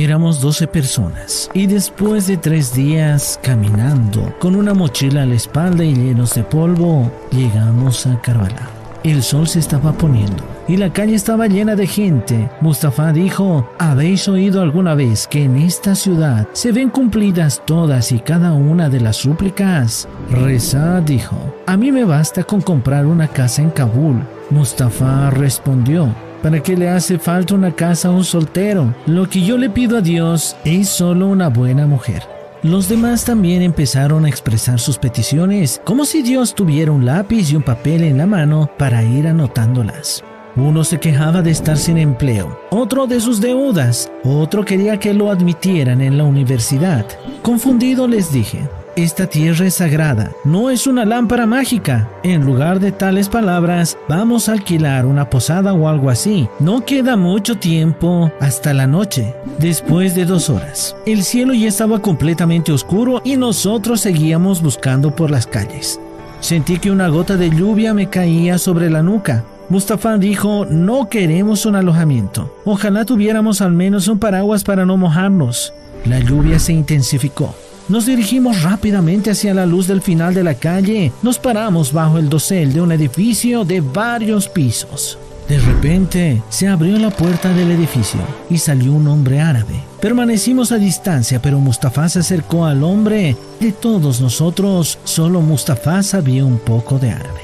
Éramos 12 personas y después de tres días caminando con una mochila a la espalda y llenos de polvo, llegamos a Karbala. El sol se estaba poniendo y la calle estaba llena de gente. Mustafa dijo, ¿habéis oído alguna vez que en esta ciudad se ven cumplidas todas y cada una de las súplicas? Reza dijo, a mí me basta con comprar una casa en Kabul. Mustafa respondió, ¿Para qué le hace falta una casa a un soltero? Lo que yo le pido a Dios es solo una buena mujer. Los demás también empezaron a expresar sus peticiones, como si Dios tuviera un lápiz y un papel en la mano para ir anotándolas. Uno se quejaba de estar sin empleo, otro de sus deudas, otro quería que lo admitieran en la universidad. Confundido les dije, esta tierra es sagrada, no es una lámpara mágica. En lugar de tales palabras, vamos a alquilar una posada o algo así. No queda mucho tiempo hasta la noche. Después de dos horas, el cielo ya estaba completamente oscuro y nosotros seguíamos buscando por las calles. Sentí que una gota de lluvia me caía sobre la nuca. Mustafa dijo, no queremos un alojamiento. Ojalá tuviéramos al menos un paraguas para no mojarnos. La lluvia se intensificó. Nos dirigimos rápidamente hacia la luz del final de la calle. Nos paramos bajo el dosel de un edificio de varios pisos. De repente se abrió la puerta del edificio y salió un hombre árabe. Permanecimos a distancia, pero Mustafa se acercó al hombre. De todos nosotros, solo Mustafa sabía un poco de árabe.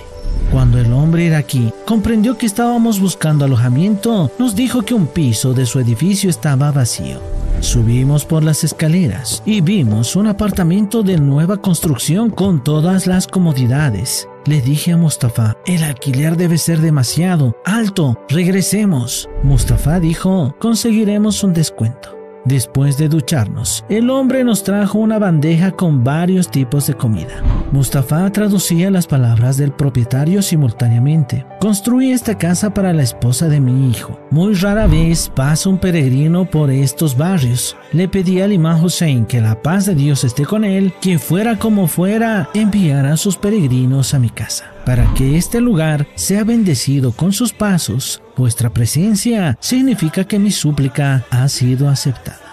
Cuando el hombre iraquí comprendió que estábamos buscando alojamiento, nos dijo que un piso de su edificio estaba vacío. Subimos por las escaleras y vimos un apartamento de nueva construcción con todas las comodidades. Le dije a Mustafa, el alquiler debe ser demasiado alto, regresemos. Mustafa dijo, conseguiremos un descuento. Después de ducharnos, el hombre nos trajo una bandeja con varios tipos de comida. Mustafa traducía las palabras del propietario simultáneamente. Construí esta casa para la esposa de mi hijo. Muy rara vez pasa un peregrino por estos barrios. Le pedí al imán Hussein que la paz de Dios esté con él, que fuera como fuera, enviara a sus peregrinos a mi casa para que este lugar sea bendecido con sus pasos, vuestra presencia significa que mi súplica ha sido aceptada.